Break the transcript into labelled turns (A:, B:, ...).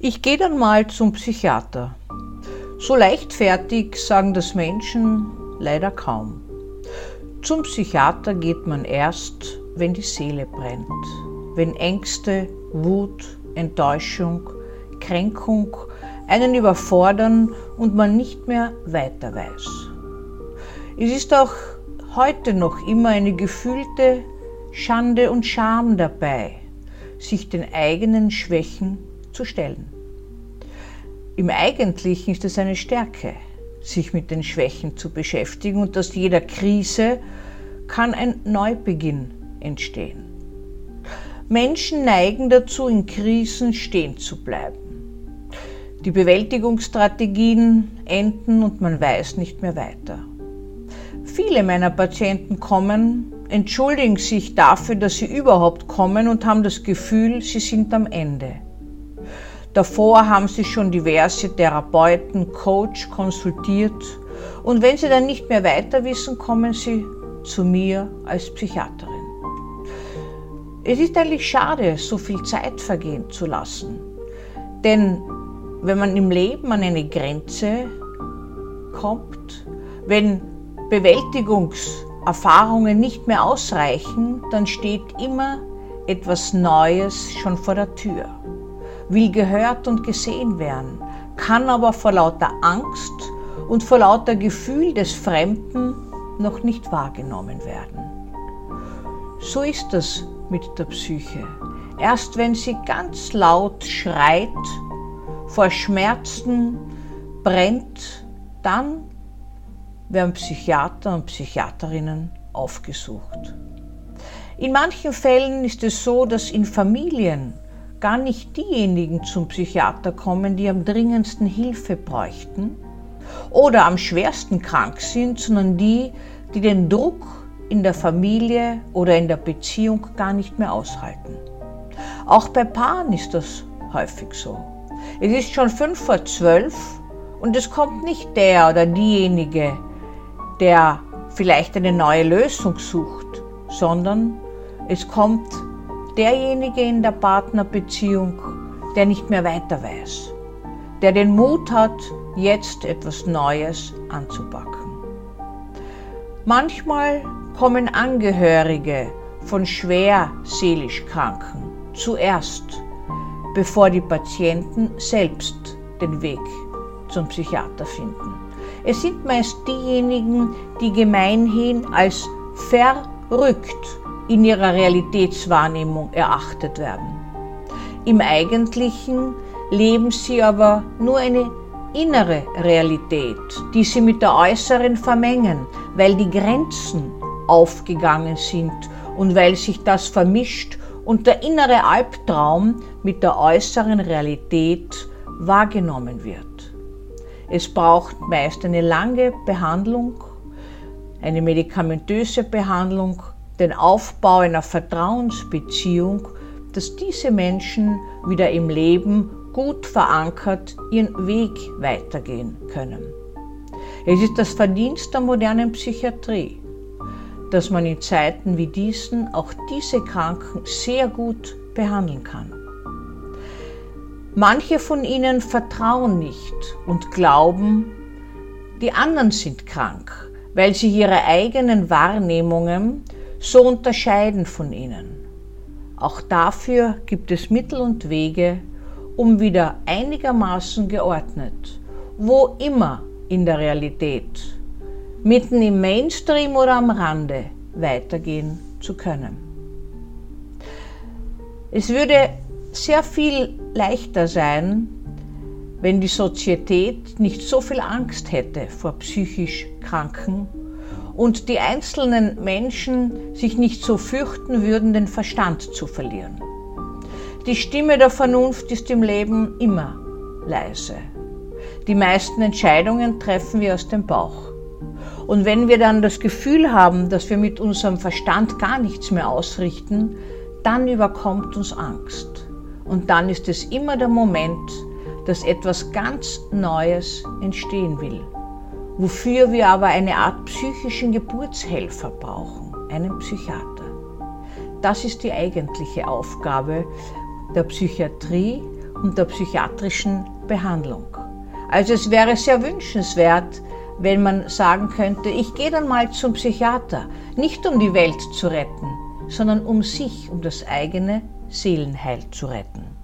A: Ich gehe dann mal zum Psychiater. So leichtfertig sagen das Menschen leider kaum. Zum Psychiater geht man erst, wenn die Seele brennt, wenn Ängste, Wut, Enttäuschung, Kränkung einen überfordern und man nicht mehr weiter weiß. Es ist auch heute noch immer eine gefühlte Schande und Scham dabei, sich den eigenen Schwächen zu stellen. Im Eigentlichen ist es eine Stärke, sich mit den Schwächen zu beschäftigen und aus jeder Krise kann ein Neubeginn entstehen. Menschen neigen dazu, in Krisen stehen zu bleiben. Die Bewältigungsstrategien enden und man weiß nicht mehr weiter. Viele meiner Patienten kommen, entschuldigen sich dafür, dass sie überhaupt kommen und haben das Gefühl, sie sind am Ende. Davor haben sie schon diverse Therapeuten, Coach konsultiert und wenn sie dann nicht mehr weiter wissen, kommen sie zu mir als Psychiaterin. Es ist eigentlich schade, so viel Zeit vergehen zu lassen. Denn wenn man im Leben an eine Grenze kommt, wenn Bewältigungserfahrungen nicht mehr ausreichen, dann steht immer etwas Neues schon vor der Tür, will gehört und gesehen werden, kann aber vor lauter Angst und vor lauter Gefühl des Fremden noch nicht wahrgenommen werden. So ist das mit der Psyche. Erst wenn sie ganz laut schreit, vor Schmerzen brennt, dann werden Psychiater und Psychiaterinnen aufgesucht. In manchen Fällen ist es so, dass in Familien gar nicht diejenigen zum Psychiater kommen, die am dringendsten Hilfe bräuchten oder am schwersten krank sind, sondern die, die den Druck in der Familie oder in der Beziehung gar nicht mehr aushalten. Auch bei Paaren ist das häufig so. Es ist schon fünf vor zwölf und es kommt nicht der oder diejenige, der vielleicht eine neue Lösung sucht, sondern es kommt derjenige in der Partnerbeziehung, der nicht mehr weiter weiß, der den Mut hat, jetzt etwas Neues anzupacken. Manchmal kommen Angehörige von schwer seelisch Kranken zuerst, bevor die Patienten selbst den Weg zum Psychiater finden. Es sind meist diejenigen, die gemeinhin als verrückt in ihrer Realitätswahrnehmung erachtet werden. Im Eigentlichen leben sie aber nur eine innere Realität, die sie mit der äußeren vermengen, weil die Grenzen aufgegangen sind und weil sich das vermischt und der innere Albtraum mit der äußeren Realität wahrgenommen wird. Es braucht meist eine lange Behandlung, eine medikamentöse Behandlung, den Aufbau einer Vertrauensbeziehung, dass diese Menschen wieder im Leben gut verankert ihren Weg weitergehen können. Es ist das Verdienst der modernen Psychiatrie, dass man in Zeiten wie diesen auch diese Kranken sehr gut behandeln kann. Manche von ihnen vertrauen nicht und glauben, die anderen sind krank, weil sie ihre eigenen Wahrnehmungen so unterscheiden von ihnen. Auch dafür gibt es Mittel und Wege, um wieder einigermaßen geordnet, wo immer in der Realität mitten im Mainstream oder am Rande weitergehen zu können. Es würde sehr viel leichter sein, wenn die Sozietät nicht so viel Angst hätte vor psychisch Kranken und die einzelnen Menschen sich nicht so fürchten würden, den Verstand zu verlieren. Die Stimme der Vernunft ist im Leben immer leise. Die meisten Entscheidungen treffen wir aus dem Bauch. Und wenn wir dann das Gefühl haben, dass wir mit unserem Verstand gar nichts mehr ausrichten, dann überkommt uns Angst. Und dann ist es immer der Moment, dass etwas ganz Neues entstehen will, wofür wir aber eine Art psychischen Geburtshelfer brauchen, einen Psychiater. Das ist die eigentliche Aufgabe der Psychiatrie und der psychiatrischen Behandlung. Also es wäre sehr wünschenswert, wenn man sagen könnte, ich gehe dann mal zum Psychiater, nicht um die Welt zu retten, sondern um sich, um das eigene Seelenheil zu retten.